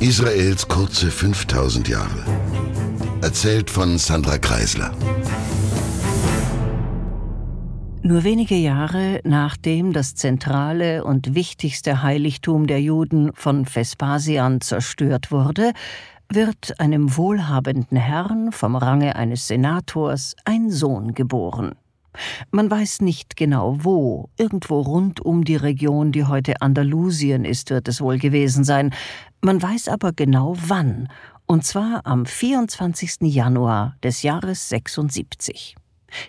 Israels kurze 5000 Jahre. Erzählt von Sandra Kreisler. Nur wenige Jahre nachdem das zentrale und wichtigste Heiligtum der Juden von Vespasian zerstört wurde, wird einem wohlhabenden Herrn vom Range eines Senators ein Sohn geboren. Man weiß nicht genau wo, irgendwo rund um die Region, die heute Andalusien ist, wird es wohl gewesen sein. Man weiß aber genau wann, und zwar am 24. Januar des Jahres 76.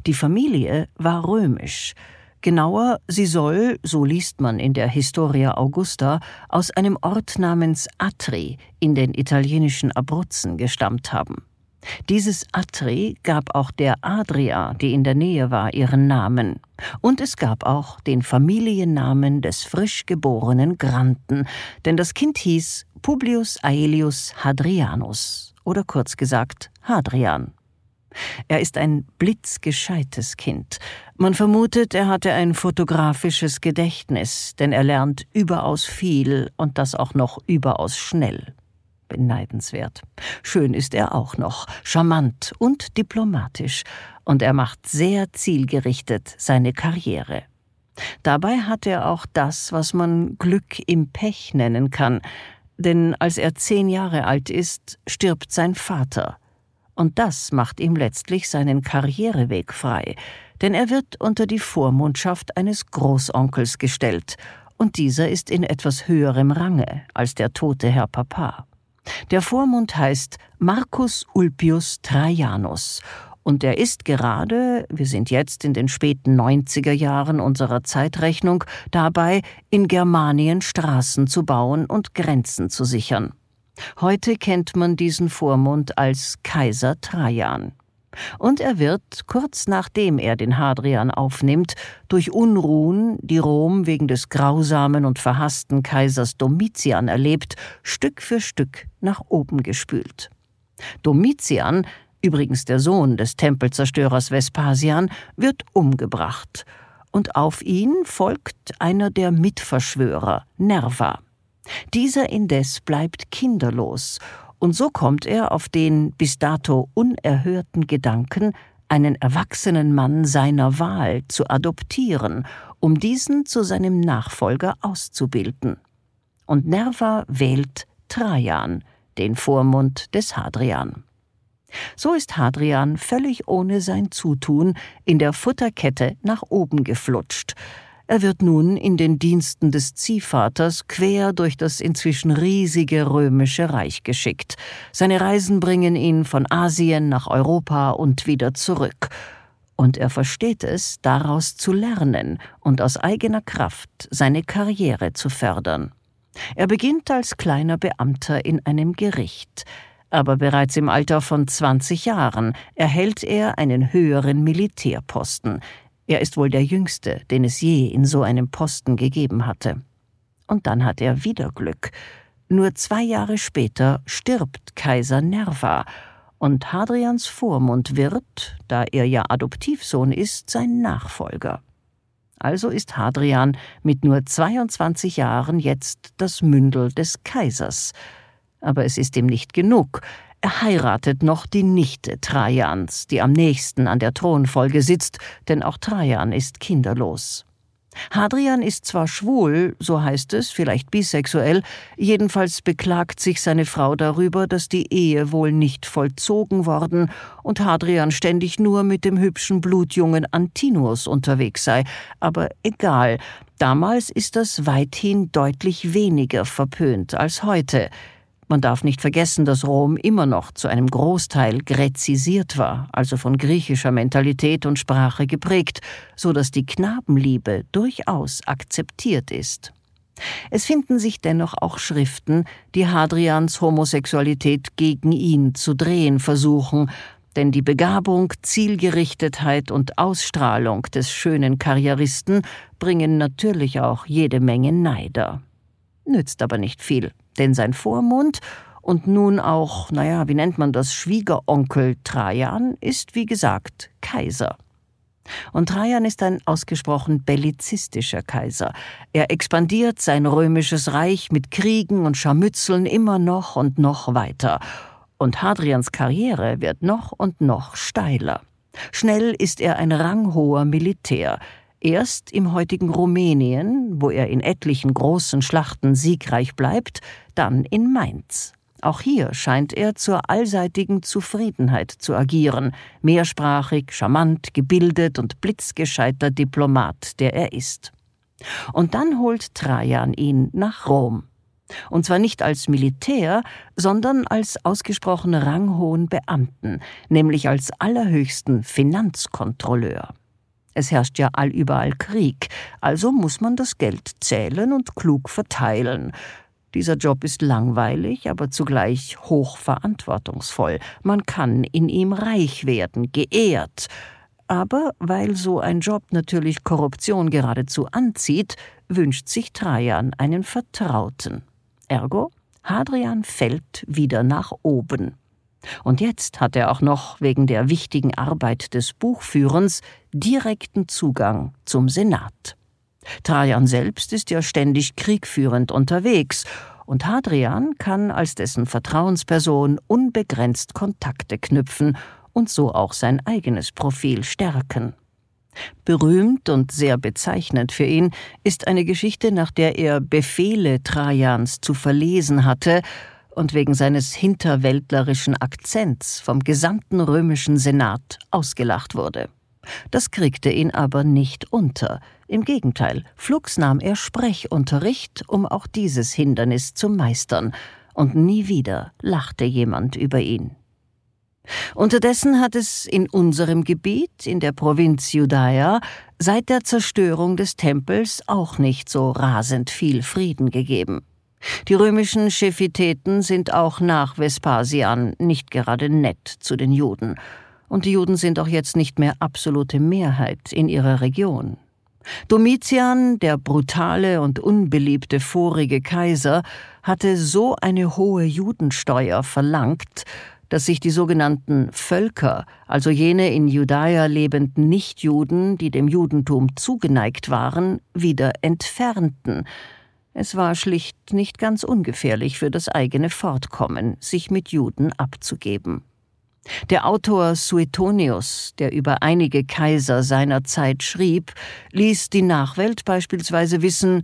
Die Familie war römisch. Genauer, sie soll, so liest man in der Historia Augusta, aus einem Ort namens Atri in den italienischen Abruzzen gestammt haben. Dieses Atri gab auch der Adria, die in der Nähe war, ihren Namen. Und es gab auch den Familiennamen des frisch geborenen Granten, denn das Kind hieß Publius Aelius Hadrianus oder kurz gesagt Hadrian. Er ist ein blitzgescheites Kind. Man vermutet, er hatte ein fotografisches Gedächtnis, denn er lernt überaus viel und das auch noch überaus schnell. Beneidenswert. Schön ist er auch noch, charmant und diplomatisch, und er macht sehr zielgerichtet seine Karriere. Dabei hat er auch das, was man Glück im Pech nennen kann, denn als er zehn Jahre alt ist, stirbt sein Vater. Und das macht ihm letztlich seinen Karriereweg frei, denn er wird unter die Vormundschaft eines Großonkels gestellt, und dieser ist in etwas höherem Range als der tote Herr Papa. Der Vormund heißt Marcus Ulpius Traianus und er ist gerade, wir sind jetzt in den späten 90er Jahren unserer Zeitrechnung, dabei, in Germanien Straßen zu bauen und Grenzen zu sichern. Heute kennt man diesen Vormund als Kaiser Trajan. Und er wird, kurz nachdem er den Hadrian aufnimmt, durch Unruhen, die Rom wegen des grausamen und verhassten Kaisers Domitian erlebt, Stück für Stück nach oben gespült. Domitian, übrigens der Sohn des Tempelzerstörers Vespasian, wird umgebracht, und auf ihn folgt einer der Mitverschwörer, Nerva. Dieser indes bleibt kinderlos und so kommt er auf den bis dato unerhörten Gedanken, einen erwachsenen Mann seiner Wahl zu adoptieren, um diesen zu seinem Nachfolger auszubilden. Und Nerva wählt Trajan, den Vormund des Hadrian. So ist Hadrian völlig ohne sein Zutun in der Futterkette nach oben geflutscht, er wird nun in den Diensten des Ziehvaters quer durch das inzwischen riesige römische Reich geschickt. Seine Reisen bringen ihn von Asien nach Europa und wieder zurück. Und er versteht es, daraus zu lernen und aus eigener Kraft seine Karriere zu fördern. Er beginnt als kleiner Beamter in einem Gericht, aber bereits im Alter von 20 Jahren erhält er einen höheren Militärposten. Er ist wohl der Jüngste, den es je in so einem Posten gegeben hatte. Und dann hat er wieder Glück. Nur zwei Jahre später stirbt Kaiser Nerva, und Hadrians Vormund wird, da er ja Adoptivsohn ist, sein Nachfolger. Also ist Hadrian mit nur 22 Jahren jetzt das Mündel des Kaisers. Aber es ist ihm nicht genug. Er heiratet noch die Nichte Trajans, die am nächsten an der Thronfolge sitzt, denn auch Trajan ist kinderlos. Hadrian ist zwar schwul, so heißt es, vielleicht bisexuell, jedenfalls beklagt sich seine Frau darüber, dass die Ehe wohl nicht vollzogen worden und Hadrian ständig nur mit dem hübschen Blutjungen Antinous unterwegs sei. Aber egal, damals ist das weithin deutlich weniger verpönt als heute. Man darf nicht vergessen, dass Rom immer noch zu einem Großteil gräzisiert war, also von griechischer Mentalität und Sprache geprägt, so dass die Knabenliebe durchaus akzeptiert ist. Es finden sich dennoch auch Schriften, die Hadrians Homosexualität gegen ihn zu drehen versuchen, denn die Begabung, Zielgerichtetheit und Ausstrahlung des schönen Karrieristen bringen natürlich auch jede Menge Neider. Nützt aber nicht viel denn sein Vormund und nun auch, naja, wie nennt man das, Schwiegeronkel Trajan ist, wie gesagt, Kaiser. Und Trajan ist ein ausgesprochen bellizistischer Kaiser. Er expandiert sein römisches Reich mit Kriegen und Scharmützeln immer noch und noch weiter. Und Hadrians Karriere wird noch und noch steiler. Schnell ist er ein ranghoher Militär. Erst im heutigen Rumänien, wo er in etlichen großen Schlachten siegreich bleibt, dann in Mainz. Auch hier scheint er zur allseitigen Zufriedenheit zu agieren, mehrsprachig, charmant, gebildet und blitzgescheiter Diplomat, der er ist. Und dann holt Trajan ihn nach Rom. Und zwar nicht als Militär, sondern als ausgesprochen ranghohen Beamten, nämlich als allerhöchsten Finanzkontrolleur. Es herrscht ja allüberall Krieg, also muss man das Geld zählen und klug verteilen. Dieser Job ist langweilig, aber zugleich hochverantwortungsvoll. Man kann in ihm reich werden, geehrt. Aber weil so ein Job natürlich Korruption geradezu anzieht, wünscht sich Trajan einen Vertrauten. Ergo, Hadrian fällt wieder nach oben. Und jetzt hat er auch noch wegen der wichtigen Arbeit des Buchführens direkten Zugang zum Senat. Trajan selbst ist ja ständig kriegführend unterwegs, und Hadrian kann als dessen Vertrauensperson unbegrenzt Kontakte knüpfen und so auch sein eigenes Profil stärken. Berühmt und sehr bezeichnend für ihn ist eine Geschichte, nach der er Befehle Trajans zu verlesen hatte und wegen seines hinterwäldlerischen Akzents vom gesamten römischen Senat ausgelacht wurde. Das kriegte ihn aber nicht unter. Im Gegenteil, flugs nahm er Sprechunterricht, um auch dieses Hindernis zu meistern, und nie wieder lachte jemand über ihn. Unterdessen hat es in unserem Gebiet, in der Provinz Judaia, seit der Zerstörung des Tempels auch nicht so rasend viel Frieden gegeben. Die römischen Schefiteten sind auch nach Vespasian nicht gerade nett zu den Juden, und die Juden sind auch jetzt nicht mehr absolute Mehrheit in ihrer Region. Domitian, der brutale und unbeliebte vorige Kaiser, hatte so eine hohe Judensteuer verlangt, dass sich die sogenannten Völker, also jene in Judäa lebenden Nichtjuden, die dem Judentum zugeneigt waren, wieder entfernten. Es war schlicht nicht ganz ungefährlich für das eigene Fortkommen, sich mit Juden abzugeben. Der Autor Suetonius, der über einige Kaiser seiner Zeit schrieb, ließ die Nachwelt beispielsweise wissen,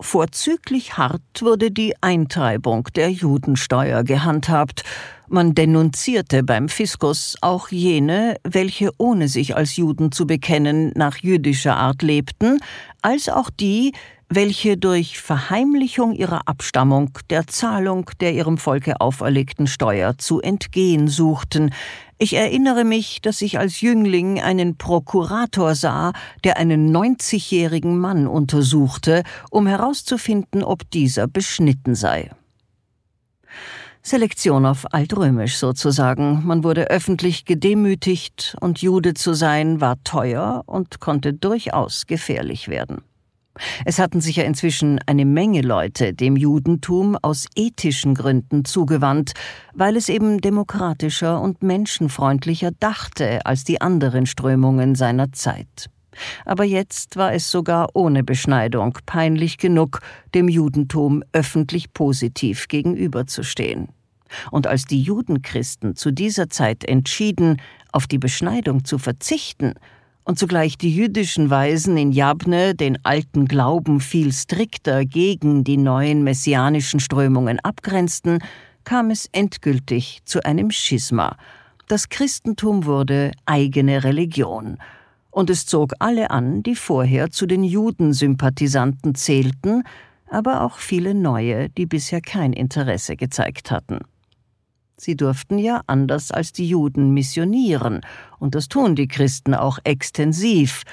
Vorzüglich hart wurde die Eintreibung der Judensteuer gehandhabt. Man denunzierte beim Fiskus auch jene, welche ohne sich als Juden zu bekennen nach jüdischer Art lebten, als auch die, welche durch Verheimlichung ihrer Abstammung der Zahlung der ihrem Volke auferlegten Steuer zu entgehen suchten. Ich erinnere mich, dass ich als Jüngling einen Prokurator sah, der einen neunzigjährigen Mann untersuchte, um herauszufinden, ob dieser beschnitten sei. Selektion auf Altrömisch sozusagen. Man wurde öffentlich gedemütigt und Jude zu sein war teuer und konnte durchaus gefährlich werden. Es hatten sich ja inzwischen eine Menge Leute dem Judentum aus ethischen Gründen zugewandt, weil es eben demokratischer und menschenfreundlicher dachte als die anderen Strömungen seiner Zeit. Aber jetzt war es sogar ohne Beschneidung peinlich genug, dem Judentum öffentlich positiv gegenüberzustehen. Und als die Judenchristen zu dieser Zeit entschieden, auf die Beschneidung zu verzichten, und zugleich die jüdischen Weisen in Jabne den alten Glauben viel strikter gegen die neuen messianischen Strömungen abgrenzten, kam es endgültig zu einem Schisma. Das Christentum wurde eigene Religion, und es zog alle an, die vorher zu den Judensympathisanten zählten, aber auch viele neue, die bisher kein Interesse gezeigt hatten. Sie durften ja anders als die Juden missionieren, und das tun die Christen auch extensiv,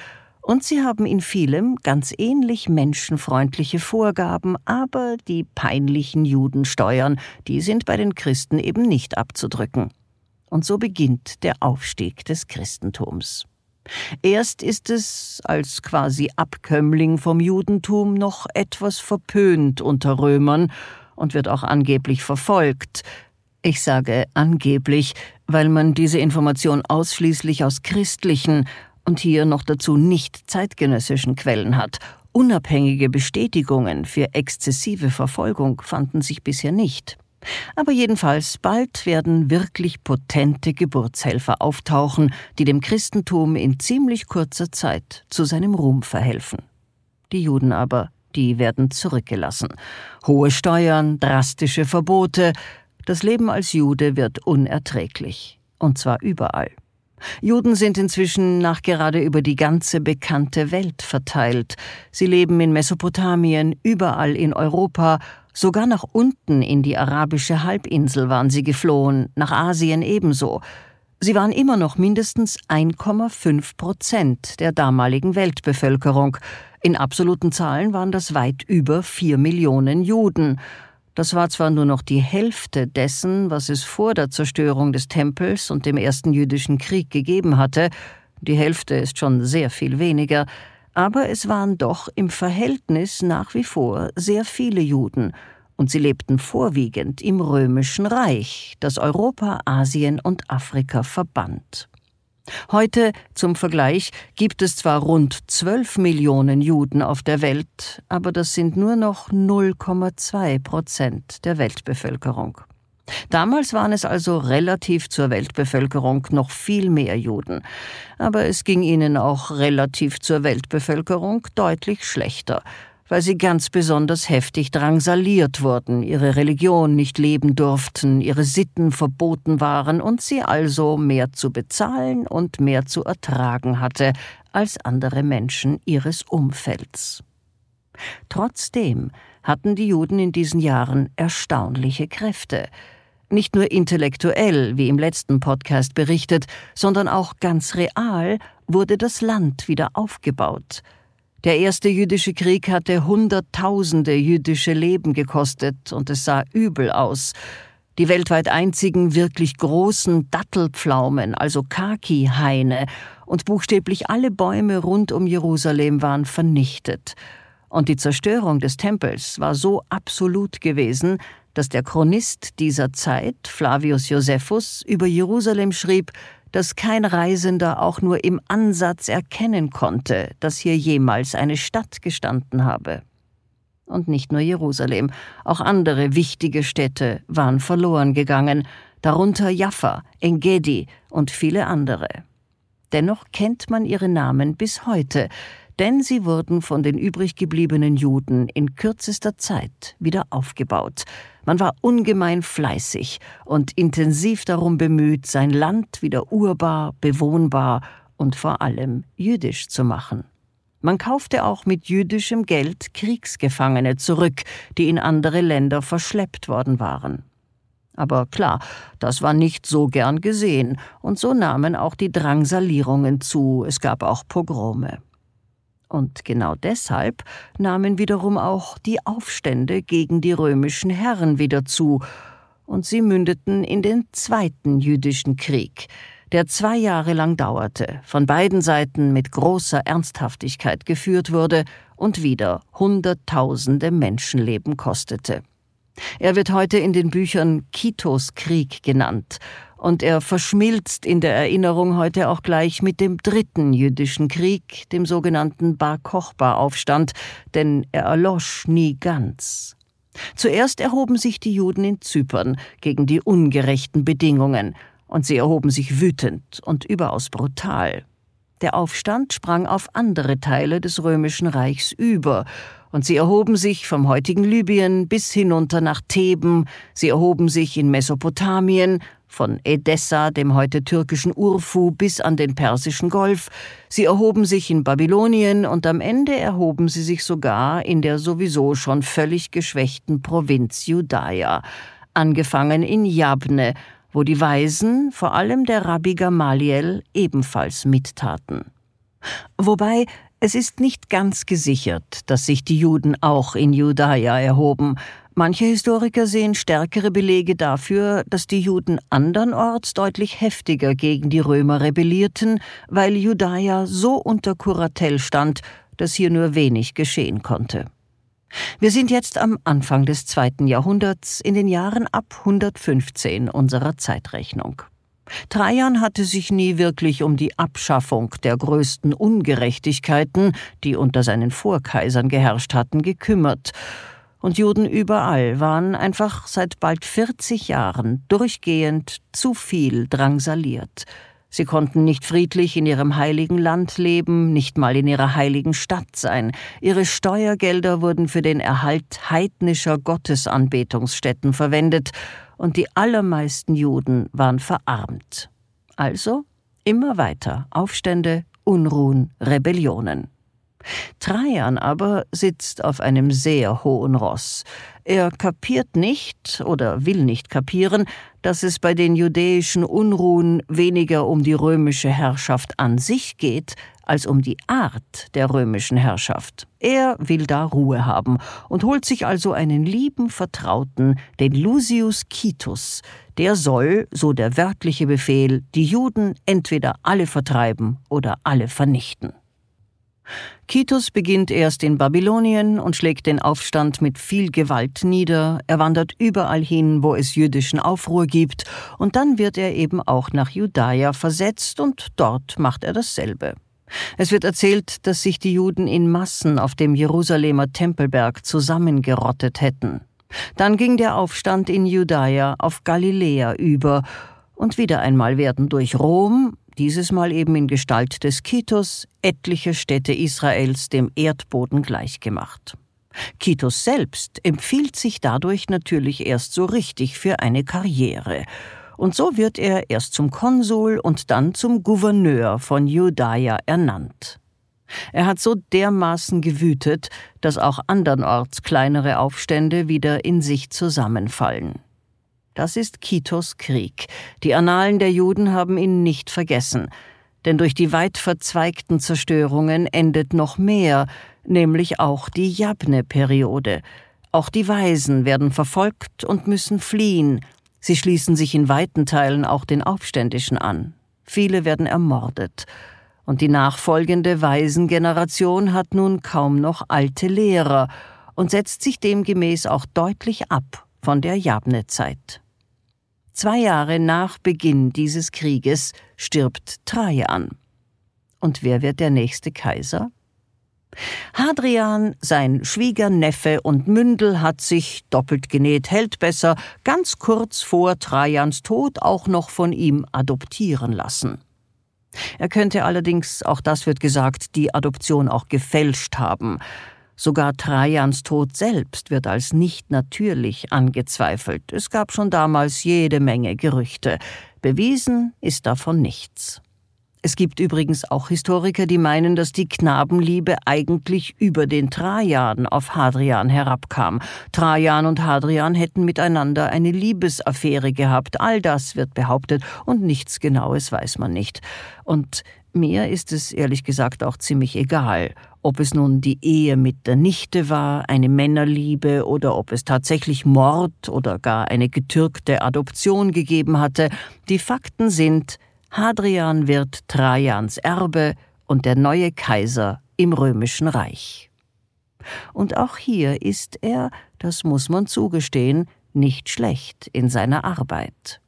und sie haben in vielem ganz ähnlich menschenfreundliche Vorgaben, aber die peinlichen Judensteuern, die sind bei den Christen eben nicht abzudrücken. Und so beginnt der Aufstieg des Christentums. Erst ist es als quasi Abkömmling vom Judentum noch etwas verpönt unter Römern und wird auch angeblich verfolgt, ich sage angeblich, weil man diese Information ausschließlich aus christlichen und hier noch dazu nicht zeitgenössischen Quellen hat. Unabhängige Bestätigungen für exzessive Verfolgung fanden sich bisher nicht. Aber jedenfalls bald werden wirklich potente Geburtshelfer auftauchen, die dem Christentum in ziemlich kurzer Zeit zu seinem Ruhm verhelfen. Die Juden aber, die werden zurückgelassen. Hohe Steuern, drastische Verbote, das Leben als Jude wird unerträglich. Und zwar überall. Juden sind inzwischen nachgerade über die ganze bekannte Welt verteilt. Sie leben in Mesopotamien, überall in Europa, sogar nach unten in die arabische Halbinsel waren sie geflohen, nach Asien ebenso. Sie waren immer noch mindestens 1,5 Prozent der damaligen Weltbevölkerung. In absoluten Zahlen waren das weit über vier Millionen Juden. Das war zwar nur noch die Hälfte dessen, was es vor der Zerstörung des Tempels und dem ersten jüdischen Krieg gegeben hatte, die Hälfte ist schon sehr viel weniger, aber es waren doch im Verhältnis nach wie vor sehr viele Juden, und sie lebten vorwiegend im römischen Reich, das Europa, Asien und Afrika verband. Heute, zum Vergleich, gibt es zwar rund 12 Millionen Juden auf der Welt, aber das sind nur noch 0,2 Prozent der Weltbevölkerung. Damals waren es also relativ zur Weltbevölkerung noch viel mehr Juden, aber es ging ihnen auch relativ zur Weltbevölkerung deutlich schlechter, weil sie ganz besonders heftig drangsaliert wurden, ihre Religion nicht leben durften, ihre Sitten verboten waren und sie also mehr zu bezahlen und mehr zu ertragen hatte als andere Menschen ihres Umfelds. Trotzdem hatten die Juden in diesen Jahren erstaunliche Kräfte, nicht nur intellektuell, wie im letzten Podcast berichtet, sondern auch ganz real wurde das Land wieder aufgebaut – der erste jüdische Krieg hatte Hunderttausende jüdische Leben gekostet und es sah übel aus. Die weltweit einzigen wirklich großen Dattelpflaumen, also Kaki-Haine, und buchstäblich alle Bäume rund um Jerusalem waren vernichtet. Und die Zerstörung des Tempels war so absolut gewesen, dass der Chronist dieser Zeit, Flavius Josephus, über Jerusalem schrieb, dass kein Reisender auch nur im Ansatz erkennen konnte, dass hier jemals eine Stadt gestanden habe. Und nicht nur Jerusalem, auch andere wichtige Städte waren verloren gegangen, darunter Jaffa, Engedi und viele andere. Dennoch kennt man ihre Namen bis heute, denn sie wurden von den übrig gebliebenen Juden in kürzester Zeit wieder aufgebaut. Man war ungemein fleißig und intensiv darum bemüht, sein Land wieder urbar, bewohnbar und vor allem jüdisch zu machen. Man kaufte auch mit jüdischem Geld Kriegsgefangene zurück, die in andere Länder verschleppt worden waren. Aber klar, das war nicht so gern gesehen, und so nahmen auch die Drangsalierungen zu, es gab auch Pogrome. Und genau deshalb nahmen wiederum auch die Aufstände gegen die römischen Herren wieder zu, und sie mündeten in den Zweiten Jüdischen Krieg, der zwei Jahre lang dauerte, von beiden Seiten mit großer Ernsthaftigkeit geführt wurde und wieder Hunderttausende Menschenleben kostete. Er wird heute in den Büchern Kitos Krieg genannt und er verschmilzt in der Erinnerung heute auch gleich mit dem dritten jüdischen Krieg, dem sogenannten Bar Kochba-Aufstand, denn er erlosch nie ganz. Zuerst erhoben sich die Juden in Zypern gegen die ungerechten Bedingungen, und sie erhoben sich wütend und überaus brutal. Der Aufstand sprang auf andere Teile des römischen Reichs über, und sie erhoben sich vom heutigen Libyen bis hinunter nach Theben, sie erhoben sich in Mesopotamien, von Edessa, dem heute türkischen Urfu, bis an den Persischen Golf, sie erhoben sich in Babylonien und am Ende erhoben sie sich sogar in der sowieso schon völlig geschwächten Provinz Judaia, angefangen in Jabne, wo die Weisen, vor allem der Rabbi Gamaliel, ebenfalls mittaten. Wobei es ist nicht ganz gesichert, dass sich die Juden auch in Judaia erhoben. Manche Historiker sehen stärkere Belege dafür, dass die Juden andernorts deutlich heftiger gegen die Römer rebellierten, weil Judaia so unter Kuratell stand, dass hier nur wenig geschehen konnte. Wir sind jetzt am Anfang des zweiten Jahrhunderts in den Jahren ab 115 unserer Zeitrechnung. Trajan hatte sich nie wirklich um die Abschaffung der größten Ungerechtigkeiten, die unter seinen Vorkaisern geherrscht hatten, gekümmert, und Juden überall waren einfach seit bald 40 Jahren durchgehend zu viel drangsaliert. Sie konnten nicht friedlich in ihrem heiligen Land leben, nicht mal in ihrer heiligen Stadt sein. Ihre Steuergelder wurden für den Erhalt heidnischer Gottesanbetungsstätten verwendet, und die allermeisten Juden waren verarmt. Also immer weiter Aufstände, Unruhen, Rebellionen. Trajan aber sitzt auf einem sehr hohen Ross. Er kapiert nicht oder will nicht kapieren, dass es bei den judäischen Unruhen weniger um die römische Herrschaft an sich geht, als um die Art der römischen Herrschaft. Er will da Ruhe haben und holt sich also einen lieben Vertrauten, den Lucius Kitus. Der soll, so der wörtliche Befehl, die Juden entweder alle vertreiben oder alle vernichten. Kitus beginnt erst in Babylonien und schlägt den Aufstand mit viel Gewalt nieder, er wandert überall hin, wo es jüdischen Aufruhr gibt, und dann wird er eben auch nach Judaia versetzt und dort macht er dasselbe. Es wird erzählt, dass sich die Juden in Massen auf dem Jerusalemer Tempelberg zusammengerottet hätten. Dann ging der Aufstand in Judaia auf Galiläa über, und wieder einmal werden durch Rom, dieses Mal eben in Gestalt des Kitos, etliche Städte Israels dem Erdboden gleichgemacht. Kitos selbst empfiehlt sich dadurch natürlich erst so richtig für eine Karriere, und so wird er erst zum Konsul und dann zum Gouverneur von Judaia ernannt. Er hat so dermaßen gewütet, dass auch andernorts kleinere Aufstände wieder in sich zusammenfallen. Das ist Kitos Krieg. Die Annalen der Juden haben ihn nicht vergessen. Denn durch die weit verzweigten Zerstörungen endet noch mehr, nämlich auch die Jabne-Periode. Auch die Weisen werden verfolgt und müssen fliehen. Sie schließen sich in weiten Teilen auch den Aufständischen an. Viele werden ermordet. Und die nachfolgende Waisengeneration hat nun kaum noch alte Lehrer und setzt sich demgemäß auch deutlich ab von der Jabne-Zeit. Zwei Jahre nach Beginn dieses Krieges stirbt Trajan. Und wer wird der nächste Kaiser? Hadrian, sein Schwiegerneffe und Mündel hat sich, doppelt genäht hält besser, ganz kurz vor Trajans Tod auch noch von ihm adoptieren lassen. Er könnte allerdings, auch das wird gesagt, die Adoption auch gefälscht haben. Sogar Trajans Tod selbst wird als nicht natürlich angezweifelt. Es gab schon damals jede Menge Gerüchte. Bewiesen ist davon nichts. Es gibt übrigens auch Historiker, die meinen, dass die Knabenliebe eigentlich über den Trajan auf Hadrian herabkam. Trajan und Hadrian hätten miteinander eine Liebesaffäre gehabt. All das wird behauptet und nichts Genaues weiß man nicht. Und mir ist es ehrlich gesagt auch ziemlich egal, ob es nun die Ehe mit der Nichte war, eine Männerliebe oder ob es tatsächlich Mord oder gar eine getürkte Adoption gegeben hatte. Die Fakten sind, Hadrian wird Trajans Erbe und der neue Kaiser im römischen Reich. Und auch hier ist er, das muss man zugestehen, nicht schlecht in seiner Arbeit.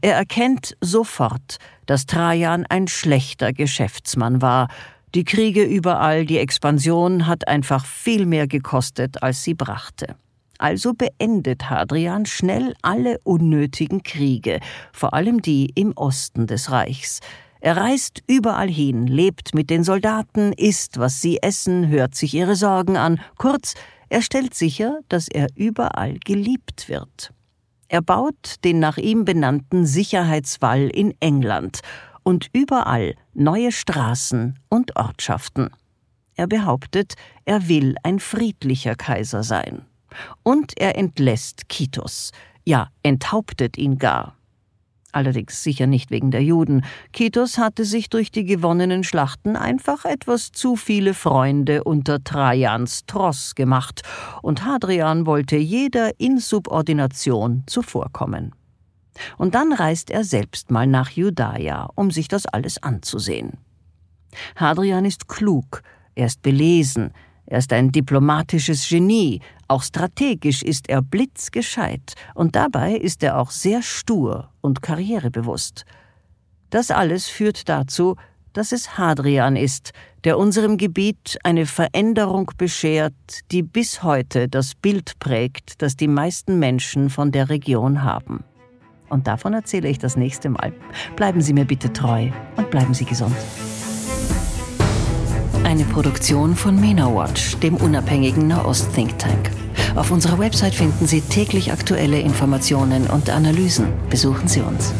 Er erkennt sofort, dass Trajan ein schlechter Geschäftsmann war, die Kriege überall, die Expansion hat einfach viel mehr gekostet, als sie brachte. Also beendet Hadrian schnell alle unnötigen Kriege, vor allem die im Osten des Reichs. Er reist überall hin, lebt mit den Soldaten, isst, was sie essen, hört sich ihre Sorgen an, kurz, er stellt sicher, dass er überall geliebt wird. Er baut den nach ihm benannten Sicherheitswall in England und überall neue Straßen und Ortschaften. Er behauptet, er will ein friedlicher Kaiser sein. Und er entlässt Kitos, ja, enthauptet ihn gar. Allerdings sicher nicht wegen der Juden. Kitos hatte sich durch die gewonnenen Schlachten einfach etwas zu viele Freunde unter Trajans Tross gemacht, und Hadrian wollte jeder Insubordination zuvorkommen. Und dann reist er selbst mal nach Judaia, um sich das alles anzusehen. Hadrian ist klug, er ist belesen, er ist ein diplomatisches Genie, auch strategisch ist er blitzgescheit, und dabei ist er auch sehr stur und karrierebewusst. Das alles führt dazu, dass es Hadrian ist, der unserem Gebiet eine Veränderung beschert, die bis heute das Bild prägt, das die meisten Menschen von der Region haben. Und davon erzähle ich das nächste Mal. Bleiben Sie mir bitte treu und bleiben Sie gesund. Eine Produktion von MENA Watch, dem unabhängigen Nahost-Think Tank. Auf unserer Website finden Sie täglich aktuelle Informationen und Analysen. Besuchen Sie uns.